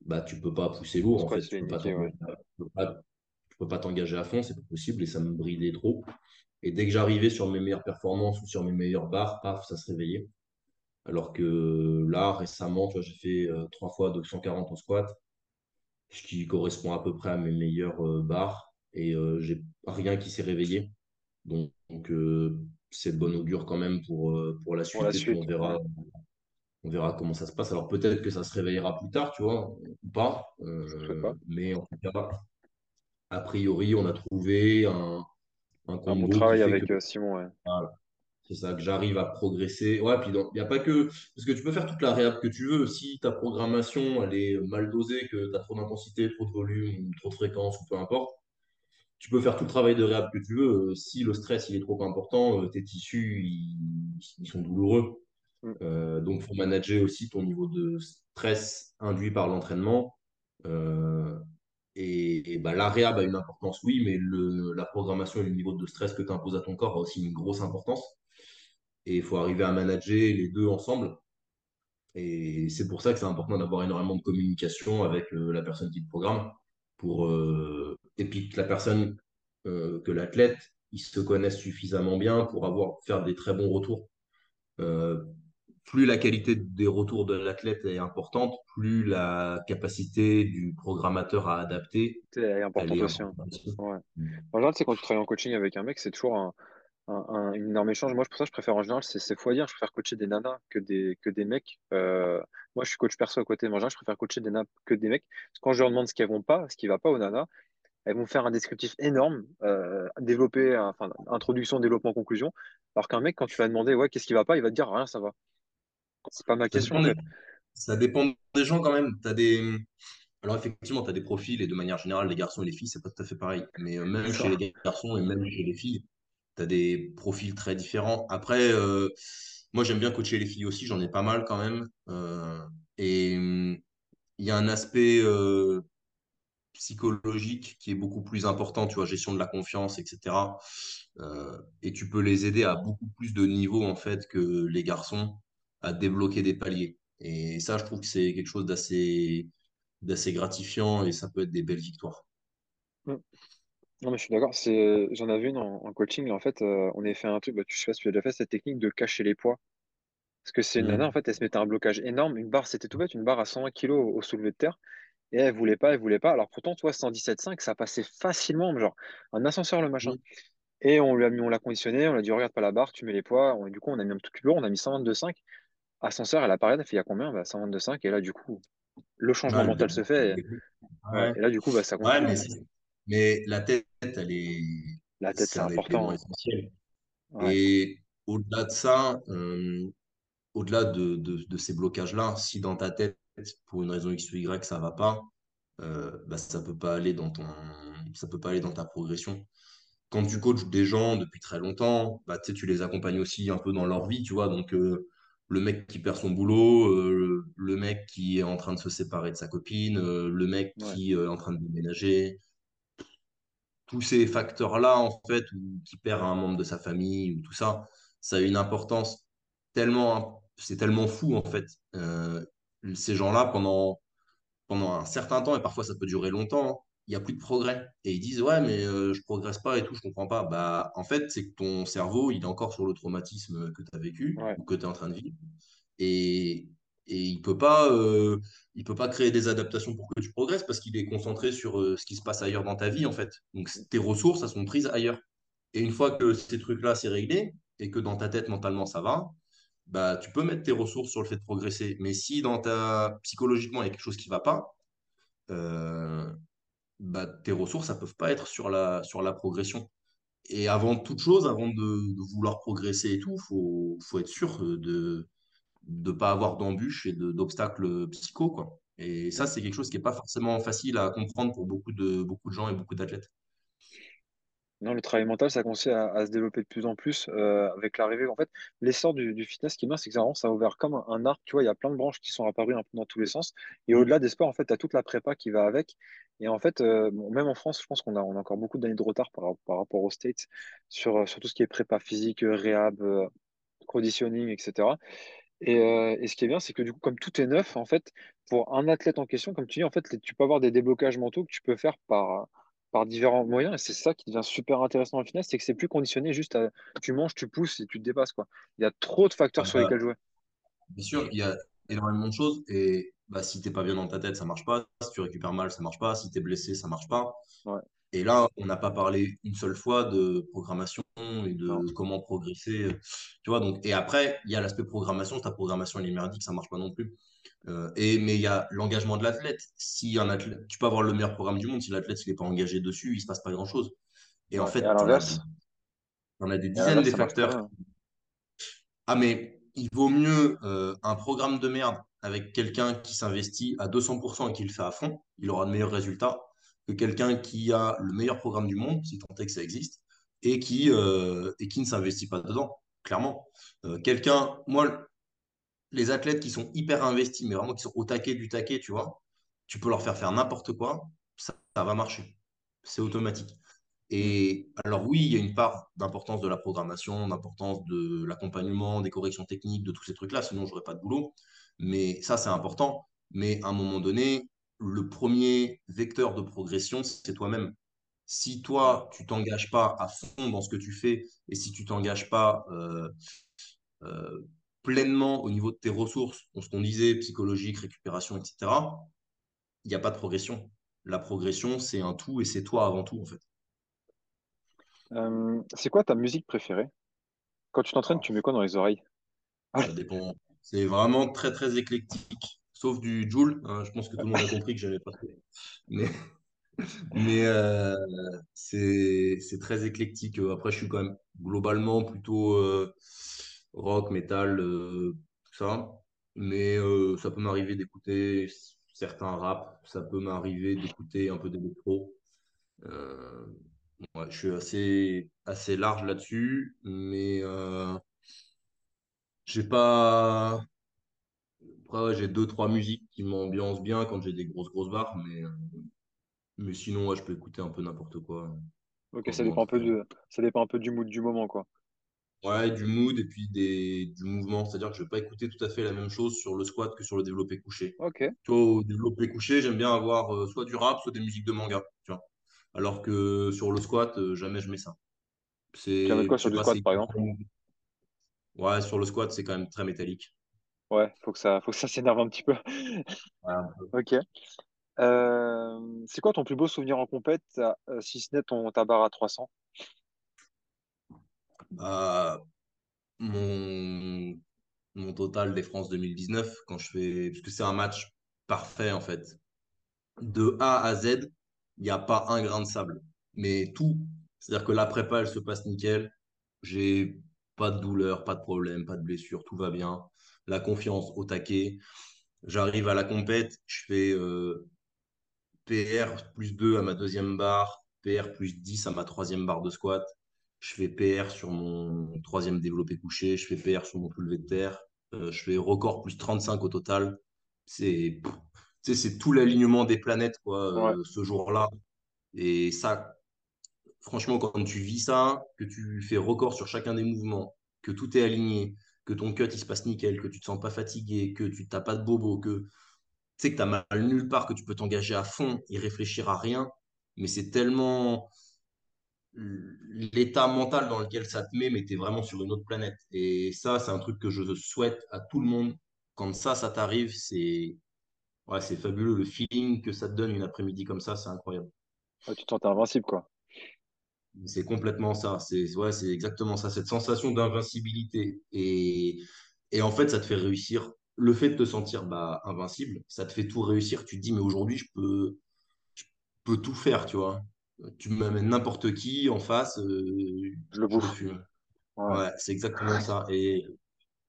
bah, tu peux pas pousser lourd, en fait. Tu les peux pas niquer, ouais. t'engager tu peux pas- tu peux pas t'engager à fond, c'est pas possible et ça me bridait trop. Et dès que j'arrivais sur mes meilleures performances ou sur mes meilleures barres, paf, ça se réveillait. Alors que là, récemment, tu vois, j'ai fait euh, trois fois 240 en squat, ce qui correspond à peu près à mes meilleures euh, barres. Et euh, j'ai rien qui s'est réveillé. Donc, donc, euh, c'est de bon augure quand même pour, pour la Pour la suite. On verra, on verra comment ça se passe. Alors peut-être que ça se réveillera plus tard, tu vois, ou pas. Euh, mais en tout cas, a priori, on a trouvé un, un combo travail que avec euh, Simon, ouais. voilà, C'est ça, que j'arrive à progresser. Ouais, puis il n'y a pas que. Parce que tu peux faire toute la réhab que tu veux. Si ta programmation elle est mal dosée, que tu as trop d'intensité, trop de volume, trop de fréquence, ou peu importe, tu peux faire tout le travail de réhab que tu veux. Euh, Si le stress il est trop important, tes tissus ils, ils sont douloureux. Mm. Euh, donc, faut manager aussi ton niveau de stress induit par l'entraînement. Euh, et, et bah, a une importance, oui, mais le, la programmation et le niveau de stress que tu imposes à ton corps a aussi une grosse importance. Et il faut arriver à manager les deux ensemble. Et c'est pour ça que c'est important d'avoir énormément de communication avec euh, la personne qui te programme. Pour, euh, et puis que la personne, que l'athlète, ils se connaissent suffisamment bien pour avoir, faire des très bons retours. Plus la qualité des retours de l'athlète est importante, plus la capacité du programmateur à adapter, est importante aussi. hein. importante. Ouais. En général, c'est quand tu travailles en coaching avec un mec, c'est toujours un, un, un- une énorme échange. Moi, pour ça je préfère en général, c'est fois dire, je préfère coacher des nanas que des, que des mecs. Euh, moi, je suis coach perso à côté, mais en général, je préfère coacher des nanas que des mecs. Parce que quand je leur demande ce qu'elles vont pas, ce qui va pas aux nanas, elles vont faire un descriptif énorme, euh, développer, enfin, introduction, développement, conclusion. Alors qu'un mec, quand tu vas demander, ouais, qu'est-ce qui va pas, il va te dire, rien, ça va. C'est pas ma Ça question, dépend en des, fait. ça dépend des gens quand même. Des, Alors effectivement, tu as des profils et de manière générale, les garçons et les filles, c'est pas tout à fait pareil. Mais euh, même chez Ça. les garçons et même chez les filles, tu as des profils très différents. Après, euh, moi j'aime bien coacher les filles aussi, j'en ai pas mal quand même. Euh, et il y a un aspect euh, psychologique qui est beaucoup plus important, tu vois, gestion de la confiance, etc. Et tu peux les aider à beaucoup plus de niveaux en fait que les garçons à débloquer des paliers. Et ça, je trouve que c'est quelque chose d'assez d'assez gratifiant et ça peut être des belles victoires. Mm. Non, mais je suis d'accord. C'est, j'en avais une en, en coaching. En fait, euh, on avait fait un truc, bah, tu sais pas si tu as déjà fait cette technique de cacher les poids. Parce que c'est une nana, en Mm. fait, elle se mettait un blocage énorme. Une barre, c'était tout bête, une barre à 120 kilos au, au soulevé de terre. Et elle voulait pas, elle voulait pas. Alors pourtant, toi, 117,5, ça passait facilement, genre un ascenseur, le machin. Mm. Et on lui a mis, on l'a conditionné, on lui a dit, regarde pas la barre, tu mets les poids. On- du coup, on a mis un tout plus lourd, on a mis 122,5. Ascenseur, elle apparaît, elle fait, il y a combien? Bah, 122,5. Et là, du coup, le changement Ouais, mental se fait. Et, ouais. Là, du coup, bah, ça Ouais, mais, la tête, elle est, La tête, c'est important. essentiel. Et au-delà de ça, euh, au-delà de, de, de ces blocages-là, si dans ta tête, pour une raison X ou Y, ça va pas, euh, bah, ça peut pas aller dans ton, ça peut pas aller dans ta progression. Quand tu coaches des gens depuis très longtemps, bah, tu les accompagnes aussi un peu dans leur vie, tu vois. Donc, euh, le mec qui perd son boulot, euh, le mec qui est en train de se séparer de sa copine, euh, le mec ouais. qui euh, est en train de déménager, tous ces facteurs-là, en fait, ou qui perd un membre de sa famille, ou tout ça, ça a une importance tellement, c'est tellement fou, en fait. Ces gens-là, pendant, pendant un certain temps, et parfois ça peut durer longtemps, il n'y a plus de progrès. Et ils disent, ouais, mais euh, je progresse pas et tout, je comprends pas. Bah, en fait, c'est que ton cerveau, il est encore sur le traumatisme que tu as vécu Ouais. ou que tu es en train de vivre. Et, et il peut pas, euh, il peut pas créer des adaptations pour que tu progresses parce qu'il est concentré sur euh, ce qui se passe ailleurs dans ta vie, en fait. Donc, tes ressources, elles sont prises ailleurs. Et une fois que ces trucs-là, c'est réglé et que dans ta tête, mentalement, ça va, bah, tu peux mettre tes ressources sur le fait de progresser. Mais si dans ta psychologiquement, il y a quelque chose qui va pas, euh, bah, tes ressources, ça ne peuvent pas être sur la, sur la progression. Et avant toute chose, avant de, de vouloir progresser et tout, il faut, faut être sûr de ne pas avoir d'embûches et d'obstacles psycho, quoi. Et ça, c'est quelque chose qui n'est pas forcément facile à comprendre pour beaucoup de, beaucoup de gens et beaucoup d'athlètes. Non, le travail mental, ça commence à, à se développer de plus en plus euh, avec l'arrivée. En fait, l'essor du, du fitness, ce qui est bien, c'est que ça, vraiment, ça a ouvert comme un, un arc. Tu vois, il y a plein de branches qui sont apparues un peu dans tous les sens. Et Mm. au-delà des sports, en fait, tu as toute la prépa qui va avec. Et en fait, euh, bon, même en France, je pense qu'on a, on a encore beaucoup d'années de retard par, par rapport aux States sur, euh, sur tout ce qui est prépa physique, euh, réhab, conditioning, etc. Et, euh, et ce qui est bien, c'est que du coup, comme tout est neuf, en fait, pour un athlète en question, comme tu dis, en fait, tu peux avoir des déblocages mentaux que tu peux faire par, par différents moyens. Et c'est ça qui devient super intéressant dans le fitness, c'est que c'est plus conditionné juste à tu manges, tu pousses et tu te dépasses, quoi. Il y a trop de facteurs sur bah, lesquels jouer. bien sûr, il y a énormément de choses et bah, si t'es pas bien dans ta tête, ça marche pas. Si tu récupères mal, ça marche pas. Si tu es blessé, ça marche pas. Ouais, Et là, on n'a pas parlé une seule fois de programmation et de comment progresser. Tu vois, donc, et après, il y a l'aspect programmation. Ta programmation, elle est merdique, ça marche pas non plus. Euh, et, mais il y a l'engagement de l'athlète. Si un athlète, tu peux avoir le meilleur programme du monde, si l'athlète n'est pas engagé dessus, il se passe pas grand-chose. Et en. Et fait, tu en as des, as des et dizaines très facteurs. Ah, mais il vaut mieux euh, un programme de merde avec quelqu'un qui s'investit à 200% et qui le fait à fond, il aura de meilleurs résultats que quelqu'un qui a le meilleur programme du monde, si tant est que ça existe, et qui, euh, et qui ne s'investit pas dedans, clairement. Euh, quelqu'un, moi, les athlètes qui sont hyper investis, mais vraiment qui sont au taquet du taquet, tu vois, tu peux leur faire faire n'importe quoi, ça, ça va marcher. C'est automatique. Et alors oui, il y a une part d'importance de la programmation, d'importance de l'accompagnement, des corrections techniques, de tous ces trucs-là, sinon j'aurais pas de boulot. Mais ça, c'est important. Mais à un moment donné, le premier vecteur de progression, c'est toi-même. Si toi, tu t'engages pas à fond dans ce que tu fais, et si tu t'engages pas euh, euh, pleinement au niveau de tes ressources, dans ce qu'on disait, psychologique, récupération, etc., il n'y a pas de progression. La progression, c'est un tout et c'est toi avant tout, en fait. Euh, c'est quoi ta musique préférée? Quand tu t'entraînes, Voilà. tu mets quoi dans les oreilles? Ah, Ça dépend. C'est vraiment très, très éclectique. Sauf du Joule. hein, je pense que tout le monde a compris que j'aimais pas. Mais, mais euh, c'est très éclectique. Après, je suis quand même globalement plutôt euh, rock, metal, euh, tout ça. Mais euh, ça peut m'arriver d'écouter certains rap. Ça peut m'arriver d'écouter un peu d'électro. Ouais, je suis assez, assez large là-dessus. Mais j'ai pas. Après, j'ai deux, trois musiques qui m'ambiancent bien quand j'ai des grosses, grosses barres, mais, euh, mais sinon, ouais, je peux écouter un peu n'importe quoi ok, ça dépend un peu de, ça dépend un peu du mood du moment, quoi. Ouais, du mood et puis des, du mouvement, c'est-à-dire que je vais pas écouter tout à fait la même chose sur le squat que sur le développé couché. Ok. Tu vois, au développé couché, j'aime bien avoir euh, soit du rap, soit des musiques de manga, tu vois. Alors que sur le squat, euh, jamais je mets ça. Tu C'est, quoi je sur pas, squat, par exemple? Ouais, sur le squat, c'est quand même très métallique. Ouais, faut que ça, faut que ça s'énerve un petit peu. Ouais, <laughs> Ok. Euh, c'est quoi ton plus beau souvenir en compète, euh, si ce n'est ton ta barre à 300? Bah, mon, mon total des France 2019 quand je fais parce que c'est un match parfait en fait de A à Z il n'y a pas un grain de sable mais tout c'est-à-dire que la prépa elle se passe nickel j'ai pas de douleur pas de problème pas de blessure tout va bien la confiance au taquet j'arrive à la compète je fais euh, PR plus 2 à ma deuxième barre, PR plus 10 à ma troisième barre de squat. Je fais PR sur mon troisième développé couché, je fais PR sur mon soulevé de terre, euh, je fais record plus 35 au total. C'est tout l'alignement des planètes quoi, Ouais. euh, ce jour-là. Et ça, franchement, quand tu vis ça, que tu fais record sur chacun des mouvements, que tout est aligné, que ton cut il se passe nickel, que tu te sens pas fatigué, que tu t'as pas de bobo, que tu sais que tu as mal nulle part, que tu peux t'engager à fond et réfléchir à rien, mais c'est tellement l'état mental dans lequel ça te met, mais tu es vraiment sur une autre planète. Et ça, c'est un truc que je souhaite à tout le monde. Quand ça, ça t'arrive, c'est ouais, fabuleux. Le feeling que ça te donne une après-midi comme ça, c'est incroyable. Tu te sentais invincible, quoi. C'est complètement ça. C'est ouais, c'est exactement ça. Cette sensation d'invincibilité. Et, et en fait, ça te fait réussir. Le fait de te sentir bah, invincible, ça te fait tout réussir. Tu te dis, mais aujourd'hui, je peux, je peux tout faire, tu vois. Tu m'amènes n'importe qui en face, euh, Je le bouffe. fume. Ouais. Ouais, c'est exactement ça. Et,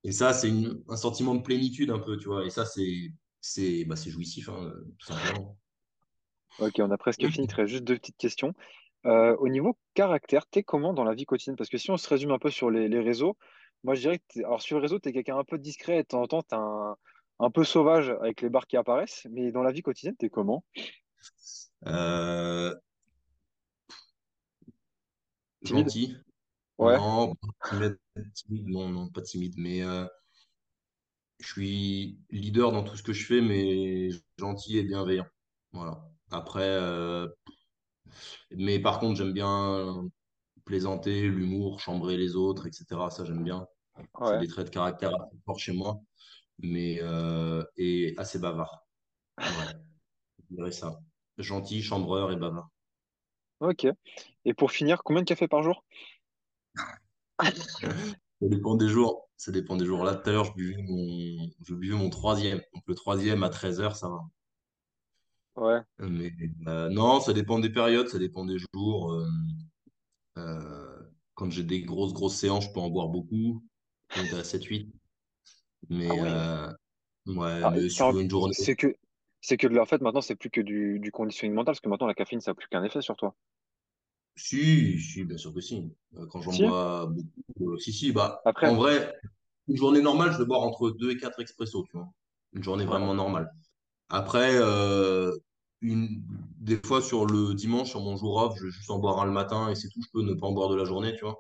et ça, c'est un sentiment de plénitude un peu, tu vois. Et ça, c'est c'est bah, c'est jouissif, hein, tout simplement. Ok, on a presque fini. Il te reste juste deux petites questions. Euh, au niveau caractère, t'es comment dans la vie quotidienne? Parce que si on se résume un peu sur les, les réseaux, moi je dirais que alors sur le réseau, t'es quelqu'un un peu discret, et de temps en temps, t'es un, un peu sauvage avec les barres qui apparaissent, mais dans la vie quotidienne, t'es comment? Euh, Timide? gentil. Ouais, Non, pas timide, timide, non, non, pas timide, mais euh, je suis leader dans tout ce que je fais, mais gentil et bienveillant. Voilà. Après, euh, mais par contre, j'aime bien plaisanter, l'humour, chambrer les autres, etc. Ça, j'aime bien. C'est des traits de caractère assez forts chez moi, mais euh, et assez bavard. Ouais, je dirais ça. Gentil, chambreur et bavard. Ok. Et pour finir, combien de cafés par jour? <laughs> Ça dépend des jours. Ça dépend des jours. Là, tout à l'heure, je buvais mon, je buvais mon troisième. Donc, le troisième à 13 heures, ça va. Ouais, Mais euh, non, ça dépend des périodes, ça dépend des jours. Euh, euh, quand j'ai des grosses, grosses séances, je peux en boire beaucoup. Monter à 7-8. Ah Mais, ouais, Ah, mais t'as- sur une journée. c'est que c'est que en fait maintenant c'est plus que du, du conditioning mental parce que maintenant la caféine ça n'a plus qu'un effet sur toi. Si, si, bien sûr que si. Quand j'en Si? bois beaucoup. euh, si, si, bah, Après, en vrai, une journée normale, je vais boire entre 2 et 4 expressos, tu vois. Une journée vraiment normale. Après, euh, une, des fois sur le dimanche, sur mon jour off, je vais juste en boire un le matin et c'est tout. Je peux ne pas en boire de la journée, tu vois.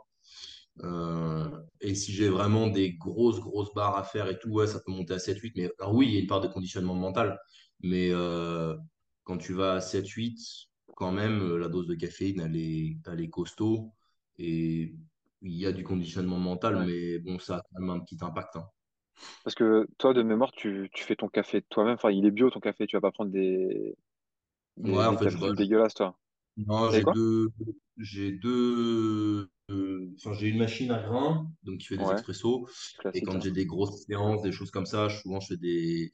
Euh, et si j'ai vraiment des grosses, grosses barres à faire et tout, ouais, ça peut monter à sept huit Mais alors oui, il y a une part de conditionnement mental. Mais euh, quand tu vas à sept huit quand même, la dose de caféine, elle est, elle est costaud. Et il y a du conditionnement mental, mais bon, ça a quand même un petit impact. hein. Parce que toi de mémoire tu, tu fais ton café toi-même. Enfin il est bio ton café. Tu vas pas prendre des des, Ouais, en des fait, je, capsules bosse. dégueulasses toi. Non, j'ai quoi? deux, j'ai deux, euh, enfin, j'ai une machine à grains, donc qui fait des Ouais, expressos. Et classique. quand hein. j'ai des grosses séances, des choses comme ça, souvent je fais des,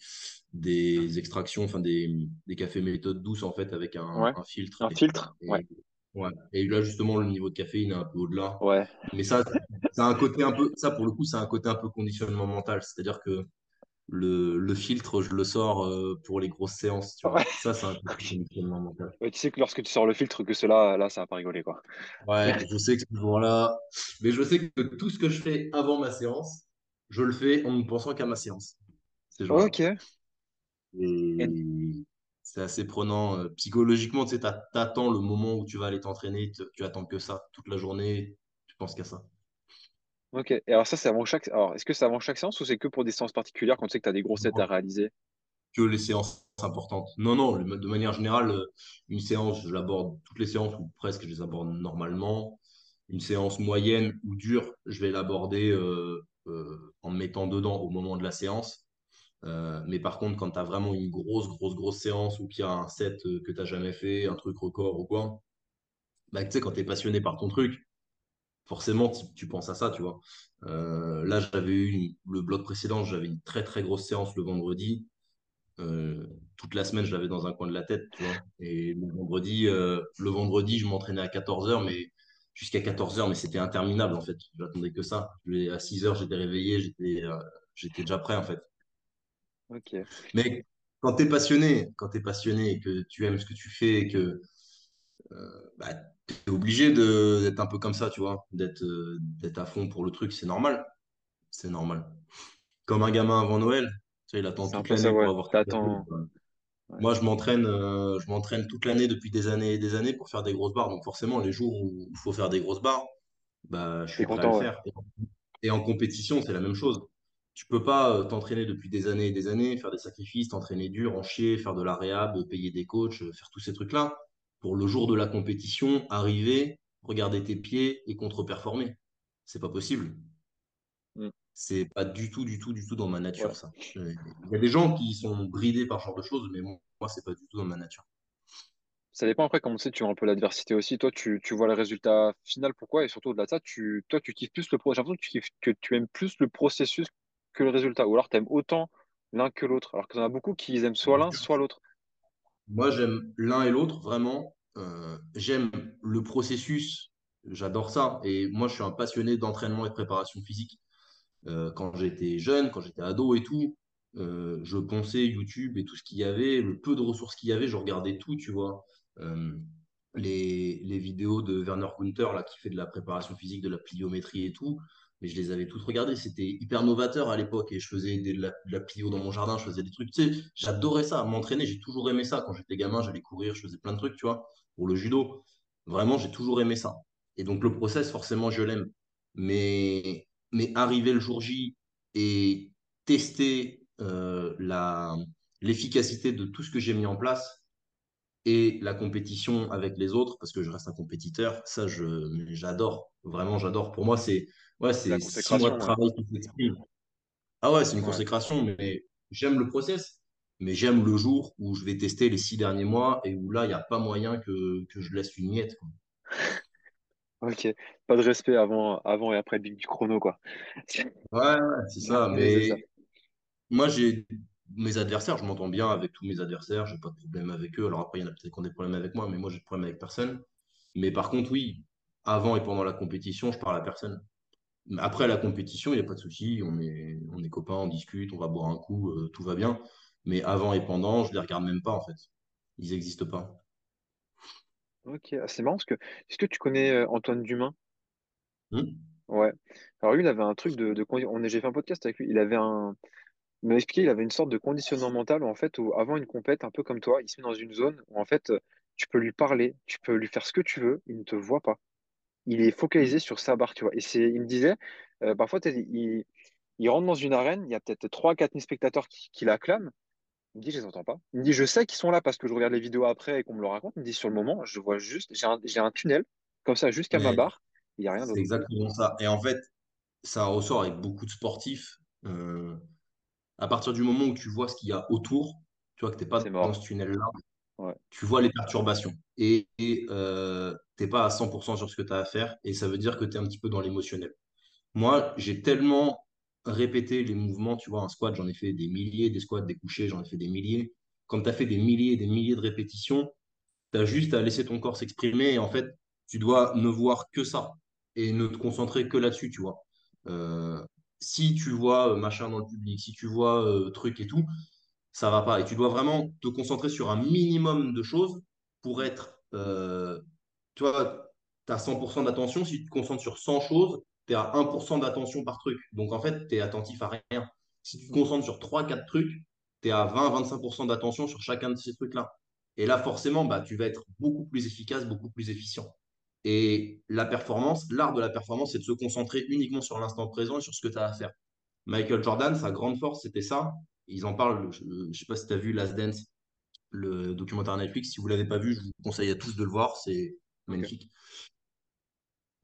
des extractions, enfin des, des cafés méthode douce en fait avec un, Ouais. un filtre. Un Et, filtre? Ouais. et- ouais. Et là justement le niveau de caféine est un peu au-delà. Ouais. Mais ça, c'est un côté un peu, ça pour le coup, c'est un côté un peu conditionnement mental. C'est-à-dire que le, le filtre, je le sors euh, pour les grosses séances, tu Ouais. vois. Ça, c'est un conditionnement mental. Ouais, tu sais que lorsque tu sors le filtre que cela là ça va pas rigoler quoi. Ouais, je sais que ce jour-là, mais je sais que tout ce que je fais avant ma séance, je le fais en ne pensant qu'à ma séance, jours-là. Ok. Et Et c'est assez prenant euh, psychologiquement, tu sais, t'attends le moment où tu vas aller t'entraîner, tu attends que ça toute la journée, tu penses qu'à ça. ok. Et alors ça c'est avant chaque. Alors est-ce que c'est avant chaque séance ou c'est que pour des séances particulières quand tu sais que tu as des grosses sets à réaliser? que les séances importantes. Non, non, de manière générale, euh, une séance, je l'aborde, toutes les séances, ou presque, je les aborde normalement. Une séance moyenne ou dure, je vais l'aborder euh, euh, en me mettant dedans au moment de la séance. Euh, mais par contre, quand tu as vraiment une grosse, grosse, grosse séance ou qu'il y a un set euh, que tu n'as jamais fait, un truc record ou quoi, bah, tu sais, quand tu es passionné par ton truc, forcément, tu, penses à ça, tu vois. Euh, là, j'avais eu le bloc précédent, j'avais une très, très grosse séance le vendredi. Toute la semaine, je l'avais dans un coin de la tête, tu vois. Et le vendredi, le vendredi, je m'entraînais à 14 heures, mais jusqu'à 14 heures, mais c'était interminable, en fait. J'attendais que ça. À 6 heures, j'étais réveillé, j'étais j'étais déjà prêt, en fait. Ok. Mais quand tu es passionné, quand tu passionné et que tu aimes ce que tu fais et que bah, tu es obligé d'être un peu comme ça, tu vois, d'être euh, d'être à fond pour le truc, c'est normal. C'est normal. Comme un gamin avant Noël, tu sais, il attend toute l'année pour avoir. T'attends. Ouais. Moi, je m'entraîne, euh, je m'entraîne toute l'année depuis des années et des années pour faire des grosses barres. Donc forcément, les jours où il faut faire des grosses barres, bah, je suis prêt à le content ouais. faire. Et en compétition, c'est la même chose. Tu peux pas euh, t'entraîner depuis des années et des années, faire des sacrifices, t'entraîner dur, en chier, faire de la réhab, payer des coachs, euh, faire tous ces trucs-là. Pour le jour de la compétition, arriver, regarder tes pieds et contre-performer. C'est pas possible. Mm. C'est pas du tout, du tout, du tout dans ma nature, Ouais. ça. Euh, Il y a des gens qui sont bridés par ce genre de choses, mais moi, moi, c'est pas du tout dans ma nature. Ça dépend après, comme tu sais, tu vois un peu l'adversité aussi. Toi, tu, tu vois le résultat final, pourquoi? Et surtout, au-delà de ça, tu, toi, tu kiffes plus le pro. J'ai l'impression que tu kiffes, que tu aimes plus le processus que le résultat. Ou alors, tu aimes autant l'un que l'autre. Alors qu'il y en a beaucoup qui aiment soit l'un, soit l'autre. Moi, j'aime l'un et l'autre, vraiment. Euh, j'aime le processus, j'adore ça. Et moi, je suis un passionné d'entraînement et de préparation physique. Euh, quand j'étais jeune, quand j'étais ado et tout, euh, je ponçais YouTube et tout ce qu'il y avait, le peu de ressources qu'il y avait, je regardais tout, tu vois. Euh, les, les vidéos de Werner Gunther, là, qui fait de la préparation physique, de la pliométrie et tout. Mais je les avais toutes regardées. C'était hyper novateur à l'époque. Et je faisais de la, de plio dans mon jardin. Je faisais des trucs. Tu sais, j'adorais ça. M'entraîner, j'ai toujours aimé ça. Quand j'étais gamin, j'allais courir. Je faisais plein de trucs, tu vois. Pour le judo. Vraiment, j'ai toujours aimé ça. Et donc, le process, forcément, je l'aime. Mais, mais arriver le jour J et tester euh, la, l'efficacité de tout ce que j'ai mis en place et la compétition avec les autres, parce que je reste un compétiteur, ça, je, j'adore. Vraiment, j'adore. Pour moi, c'est ouais, C'est six mois de travail qui s'exprime. Ah ouais, c'est une Ouais. consécration, mais j'aime le process. Mais j'aime le jour où je vais tester les six derniers mois et où là, il n'y a pas moyen que, que je laisse une miette. quoi. <laughs> Ok. Pas de respect avant, avant et après du chrono, quoi. Ouais, ça. c'est ça. Mais moi, j'ai mes adversaires, je m'entends bien avec tous mes adversaires, j'ai pas de problème avec eux. Alors après, il y en a peut-être qui ont des problèmes avec moi, mais moi, j'ai de problème avec personne. Mais par contre, oui, avant et pendant la compétition, je parle à personne. Après la compétition, il n'y a pas de souci, on est, on est copains, on discute, on va boire un coup, euh, tout va bien. Mais avant et pendant, je les regarde même pas en fait. Ils n'existent pas. Ok. Ah, c'est marrant parce que, est-ce que tu connais euh, Antoine Dumas? Hmm? Ouais. Alors lui, il avait un truc de, de condi- on est, j'ai fait un podcast avec lui. Il avait un, il m'a expliqué, il avait une sorte de conditionnement mental où en fait, où avant une compète, un peu comme toi, il se met dans une zone où en fait, euh, tu peux lui parler, tu peux lui faire ce que tu veux, il ne te voit pas. Il est focalisé Hmm. sur sa barre, tu vois. Et c'est, il me disait, euh, parfois, il, il rentre dans une arène, il y a peut-être 3 quatre mille spectateurs qui, qui l'acclament. Il me dit, je les entends pas. Il me dit, je sais qu'ils sont là parce que je regarde les vidéos après et qu'on me le raconte. Il me dit, sur le moment, je vois juste, j'ai un, j'ai un tunnel, comme ça, jusqu'à ma barre, il n'y a rien c'est d'autre. exactement ça. Et en fait, ça ressort avec beaucoup de sportifs. Euh, à partir du moment où tu vois ce qu'il y a autour, tu vois que tu n'es C'est pas dans ce tunnel-là, Tu vois les perturbations. Et tu n'es pas à 100% sur ce que tu as à faire. Et ça veut dire que tu es un petit peu dans l'émotionnel. Moi, j'ai tellement répété les mouvements, tu vois, un squat, j'en ai fait des milliers, des squats, des couchés, j'en ai fait des milliers. Quand tu as fait des milliers et des milliers de répétitions, tu as juste à laisser ton corps s'exprimer et en fait, tu dois ne voir que ça et ne te concentrer que là-dessus, tu vois. Euh, si tu vois euh, machin dans le public, si tu vois euh, truc et tout, ça va pas. Et tu dois vraiment te concentrer sur un minimum de choses pour être, euh, tu vois, tu as 100% d'attention. Si tu te concentres sur 100 choses, tu es à 1% d'attention par truc. Donc en fait, tu es attentif à rien. Si tu te concentres sur trois quatre trucs, tu es à 20-25% d'attention sur chacun de ces trucs-là. Et là, forcément, bah, tu vas être beaucoup plus efficace, beaucoup plus efficient. Et la performance, l'art de la performance, c'est de se concentrer uniquement sur l'instant présent et sur ce que tu as à faire. Michael Jordan, sa grande force, c'était ça. Ils en parlent, je ne sais pas si tu as vu Last Dance, le documentaire Netflix. Si vous ne l'avez pas vu, je vous conseille à tous de le voir, c'est magnifique.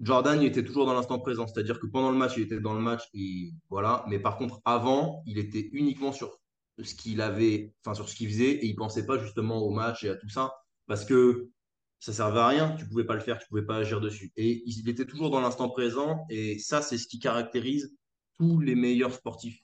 Jordan, il était toujours dans l'instant présent, c'est-à-dire que pendant le match, il était dans le match et voilà. Mais par contre, avant, il était uniquement sur ce qu'il avait, enfin sur ce qu'il faisait et il pensait pas justement au match et à tout ça parce que ça servait à rien. Tu pouvais pas le faire, tu pouvais pas agir dessus. Et il était toujours dans l'instant présent et ça, c'est ce qui caractérise tous les meilleurs sportifs,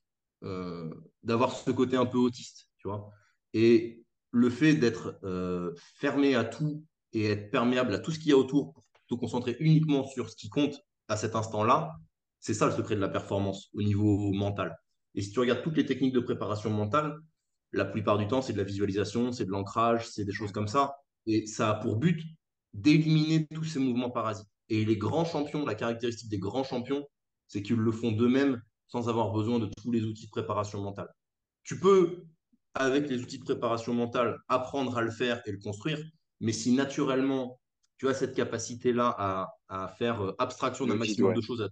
d'avoir ce côté un peu autiste, tu vois. Et le fait d'être euh, fermé à tout et être perméable à tout ce qu'il y a autour pour te concentrer uniquement sur ce qui compte à cet instant-là, c'est ça le secret de la performance au niveau mental. Et si tu regardes toutes les techniques de préparation mentale, la plupart du temps, c'est de la visualisation, c'est de l'ancrage, c'est des choses comme ça. Et ça a pour but d'éliminer tous ces mouvements parasites. Et les grands champions, la caractéristique des grands champions, c'est qu'ils le font d'eux-mêmes sans avoir besoin de tous les outils de préparation mentale. Tu peux, avec les outils de préparation mentale, apprendre à le faire et le construire, mais si naturellement tu as cette capacité-là à, à faire euh, abstraction d'un maximum ouais. de choses à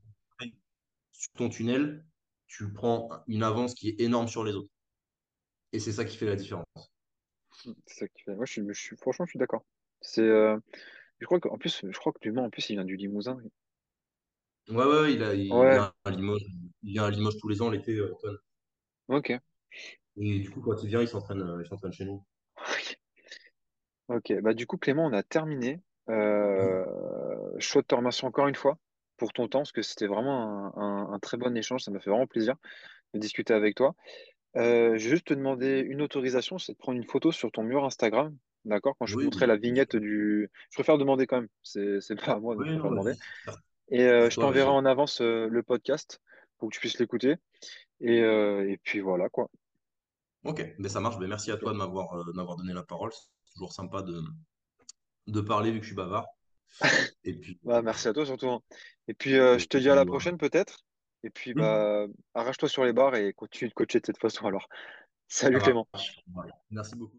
sur ton tunnel, tu prends une avance qui est énorme sur les autres. Et c'est ça qui fait la différence. C'est ça qui fait. Moi, je suis, je suis- franchement, je suis d'accord. C'est, euh, je crois qu'en plus, je crois que Dumas, en plus, il vient du Limousin. Ouais, ouais, il, a, il Ouais. vient à Limoges, il vient à Limoges tous les ans l'été, euh, Antoine. Ok. Et du coup, quand il vient, il s'entraîne, euh, il s'entraîne chez nous. <laughs> Ok. Bah, du coup, Clément, on a terminé. Euh, je souhaite te remercier encore une fois pour ton temps, parce que c'était vraiment un, un- un très bon échange. Ça m'a fait vraiment plaisir de discuter avec toi. Euh, je vais juste te demander une autorisation, c'est de prendre une photo sur ton mur Instagram. D'accord? Quand je te Oui, montrerai la vignette du. Je préfère demander quand même. C'est, c'est pas à moi, non, préfère demander. vas-y, Et euh, je t'enverrai en avance euh, le podcast pour que tu puisses l'écouter. Et, euh, et puis voilà, quoi. Ok, ben ça marche. Ben merci à toi de m'avoir donné la parole. C'est toujours sympa de, de parler vu que je suis bavard. <laughs> Et puis, Bah, merci à toi surtout. hein. Et puis, et je te dis à la prochaine peut-être. Et puis, bah, arrache-toi sur les barres et continue de coacher de cette façon alors. <laughs> Salut Clément. Voilà. Merci beaucoup.